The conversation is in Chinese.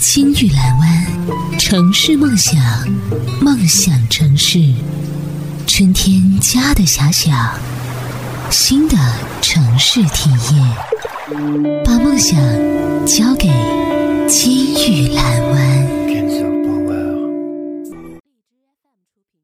金玉兰湾，城市梦想，梦想城市，春天家的遐想，新的城市体验。把梦想交给金玉兰湾。荔枝 FM 出品。